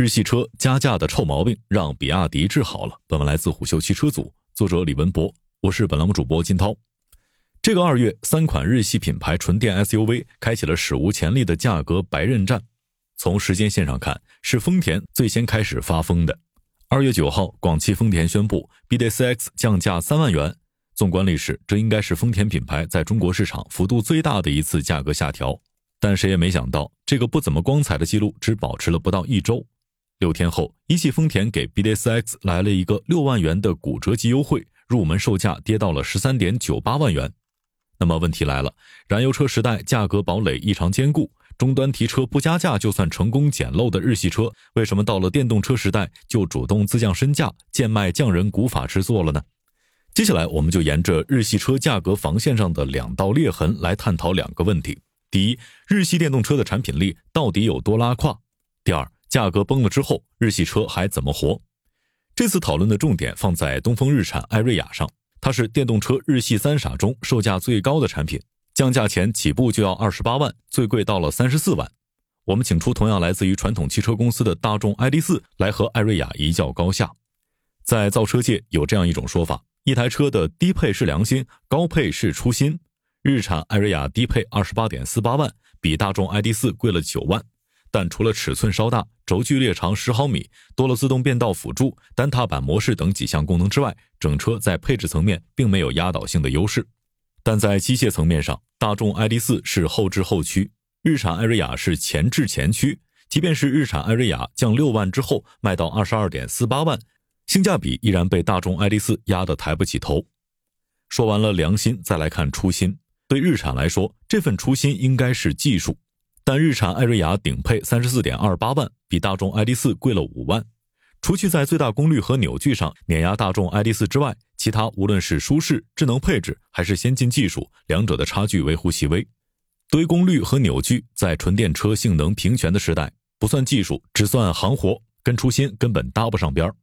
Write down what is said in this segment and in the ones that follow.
日系车加价的臭毛病让比亚迪治好了。本文来自虎嗅汽车组，作者李文博，我是本栏目主播金涛。这个二月，三款日系品牌纯电 SUV 开启了史无前例的价格白刃战。从时间线上看，是丰田最先开始发疯的。二月九号，广汽丰田宣布 BDCX 降价三万元。纵观历史，这应该是丰田品牌在中国市场幅度最大的一次价格下调。但谁也没想到，这个不怎么光彩的记录只保持了不到一周。六天后，一汽丰田给 B D S X 来了一个六万元的骨折级优惠，入门售价跌到了十三点九八万元。那么问题来了，燃油车时代价格堡垒异常坚固，终端提车不加价就算成功捡漏的日系车，为什么到了电动车时代就主动自降身价，贱卖匠人古法制作了呢？接下来我们就沿着日系车价格防线上的两道裂痕来探讨两个问题。第一，日系电动车的产品力到底有多拉胯？第二，价格崩了之后，日系车还怎么活？这次讨论的重点放在东风日产艾瑞雅上，它是电动车日系三傻中售价最高的产品，降价前起步就要二十八万，最贵到了三十四万。我们请出同样来自于传统汽车公司的大众 ID.4 来和艾瑞雅一较高下。在造车界有这样一种说法：一台车的低配是良心，高配是初心。日产艾瑞雅低配二十八点四八万，比大众 ID.4 贵了九万，但除了尺寸稍大、轴距略长十毫米、多了自动变道辅助、单踏板模式等几项功能之外，整车在配置层面并没有压倒性的优势。但在机械层面上，大众 ID.4 是后置后驱，日产艾瑞雅是前置前驱。即便是日产艾瑞雅降六万之后卖到二十二点四八万，性价比依然被大众 ID.4 压得抬不起头。说完了良心，再来看初心。对日产来说，这份初心应该是技术，但日产艾瑞雅顶配三十四点二八万，比大众 ID.4 贵了五万。除去在最大功率和扭矩上碾压大众 ID.4 之外，其他无论是舒适、智能配置还是先进技术，两者的差距微乎其微。堆功率和扭矩，在纯电车性能平权的时代，不算技术，只算行活，跟初心根本搭不上边儿。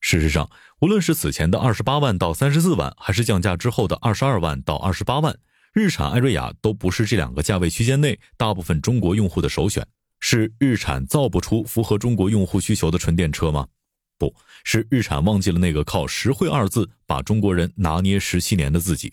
事实上，无论是此前的二十八万到三十四万，还是降价之后的二十二万到二十八万。日产艾瑞雅都不是这两个价位区间内大部分中国用户的首选，是日产造不出符合中国用户需求的纯电车吗？不是，日产忘记了那个靠实惠二字把中国人拿捏十七年的自己。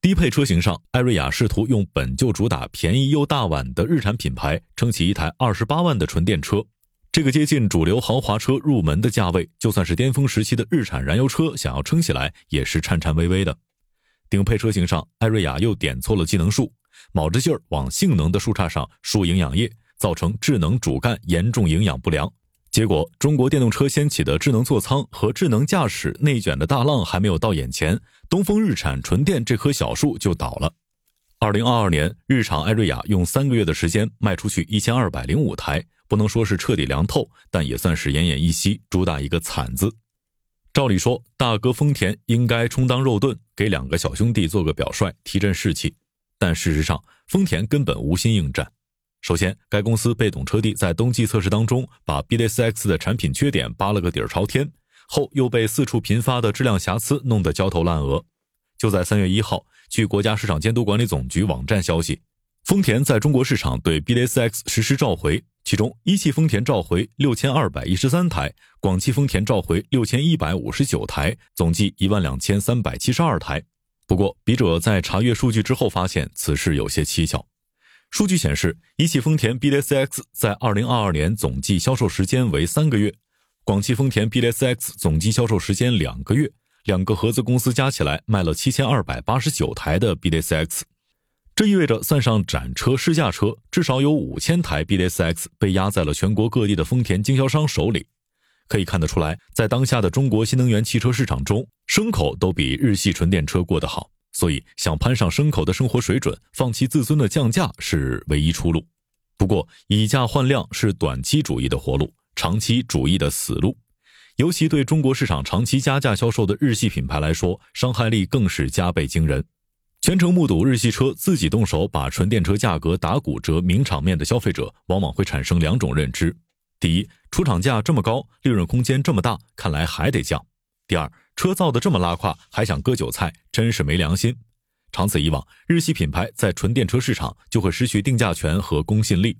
低配车型上，艾瑞雅试图用本就主打便宜又大碗的日产品牌撑起一台二十八万的纯电车，这个接近主流豪华车入门的价位，就算是巅峰时期的日产燃油车想要撑起来也是颤颤巍巍的。顶配车型上，艾瑞雅又点错了技能树，卯着劲儿往性能的树杈上输营养液，造成智能主干严重营养不良。结果，中国电动车掀起的智能座舱和智能驾驶内卷的大浪还没有到眼前，东风日产纯电这棵小树就倒了。二零二二年，日产艾瑞雅用三个月的时间卖出去一千二百零五台，不能说是彻底凉透，但也算是奄奄一息，主打一个惨字。照理说，大哥丰田应该充当肉盾，给两个小兄弟做个表率，提振士气。但事实上，丰田根本无心应战。首先，该公司被懂车帝在冬季测试当中把 BDSX 的产品缺点扒了个底儿朝天，后又被四处频发的质量瑕疵弄得焦头烂额。就在三月一号，据国家市场监督管理总局网站消息，丰田在中国市场对 BDSX 实施召回。其中，一汽丰田召回六千二百一十三台，广汽丰田召回六千一百五十九台，总计一万两千三百七十二台。不过，笔者在查阅数据之后发现，此事有些蹊跷。数据显示，一汽丰田 BD4X 在二零二二年总计销售时间为三个月，广汽丰田 BD4X 总计销售时间两个月，两个合资公司加起来卖了七千二百八十九台的 BD4X。这意味着，算上展车、试驾车，至少有五千台 BD4X 被压在了全国各地的丰田经销商手里。可以看得出来，在当下的中国新能源汽车市场中，牲口都比日系纯电车过得好。所以，想攀上牲口的生活水准，放弃自尊的降价是唯一出路。不过，以价换量是短期主义的活路，长期主义的死路。尤其对中国市场长期加价销售的日系品牌来说，伤害力更是加倍惊人。全程目睹日系车自己动手把纯电车价格打骨折名场面的消费者，往往会产生两种认知：第一，出厂价这么高，利润空间这么大，看来还得降；第二，车造的这么拉胯，还想割韭菜，真是没良心。长此以往，日系品牌在纯电车市场就会失去定价权和公信力。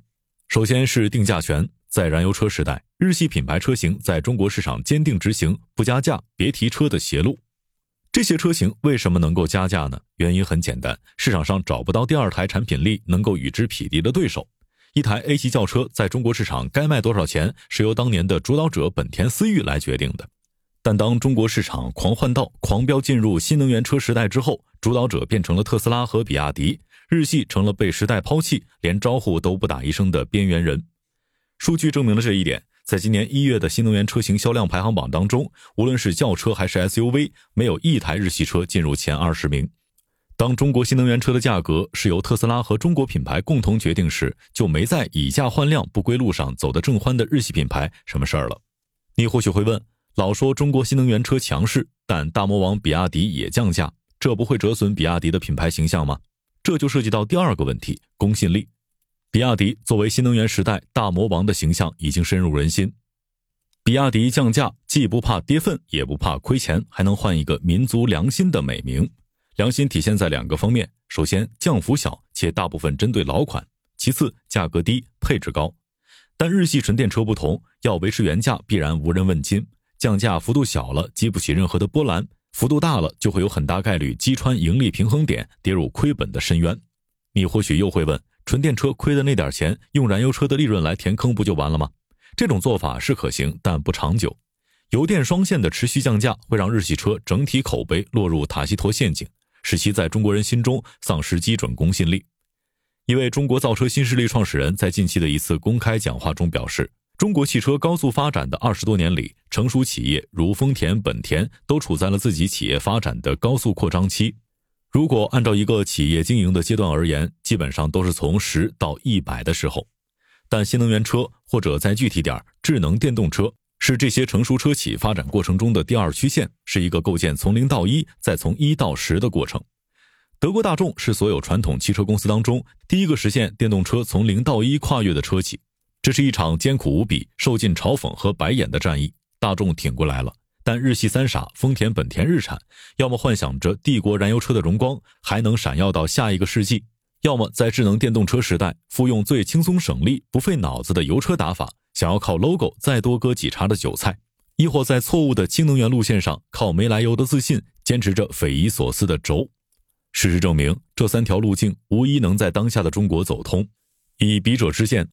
首先是定价权，在燃油车时代，日系品牌车型在中国市场坚定执行不加价、别提车的邪路。这些车型为什么能够加价呢？原因很简单，市场上找不到第二台产品力能够与之匹敌的对手。一台 A 级轿车在中国市场该卖多少钱，是由当年的主导者本田思域来决定的。但当中国市场狂换道、狂飙进入新能源车时代之后，主导者变成了特斯拉和比亚迪，日系成了被时代抛弃、连招呼都不打一声的边缘人。数据证明了这一点。在今年一月的新能源车型销量排行榜当中，无论是轿车还是 SUV，没有一台日系车进入前二十名。当中国新能源车的价格是由特斯拉和中国品牌共同决定时，就没在以价换量不归路上走得正欢的日系品牌什么事儿了。你或许会问，老说中国新能源车强势，但大魔王比亚迪也降价，这不会折损比亚迪的品牌形象吗？这就涉及到第二个问题：公信力。比亚迪作为新能源时代大魔王的形象已经深入人心。比亚迪降价既不怕跌份，也不怕亏钱，还能换一个民族良心的美名。良心体现在两个方面：首先，降幅小，且大部分针对老款；其次，价格低，配置高。但日系纯电车不同，要维持原价必然无人问津。降价幅度小了，激不起任何的波澜；幅度大了，就会有很大概率击穿盈利平衡点，跌入亏本的深渊。你或许又会问。纯电车亏的那点钱，用燃油车的利润来填坑不就完了吗？这种做法是可行，但不长久。油电双线的持续降价，会让日系车整体口碑落入塔西佗陷阱，使其在中国人心中丧失基准公信力。一位中国造车新势力创始人在近期的一次公开讲话中表示，中国汽车高速发展的二十多年里，成熟企业如丰田、本田都处在了自己企业发展的高速扩张期。如果按照一个企业经营的阶段而言，基本上都是从十到一百的时候。但新能源车或者再具体点，智能电动车是这些成熟车企发展过程中的第二曲线，是一个构建从零到一，再从一到十的过程。德国大众是所有传统汽车公司当中第一个实现电动车从零到一跨越的车企。这是一场艰苦无比、受尽嘲讽和白眼的战役，大众挺过来了。但日系三傻丰田、本田、日产，要么幻想着帝国燃油车的荣光还能闪耀到下一个世纪，要么在智能电动车时代复用最轻松省力、不费脑子的油车打法，想要靠 logo 再多割几茬的韭菜，亦或在错误的氢能源路线上靠没来由的自信坚持着匪夷所思的轴。事实证明，这三条路径无一能在当下的中国走通。以笔者之见。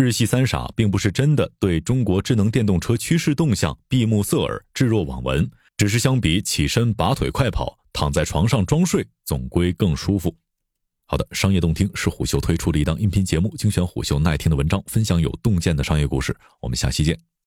日系三傻并不是真的对中国智能电动车趋势动向闭目塞耳、置若罔闻，只是相比起身拔腿快跑、躺在床上装睡，总归更舒服。好的，商业洞听是虎嗅推出的一档音频节目，精选虎嗅耐听的文章，分享有洞见的商业故事。我们下期见。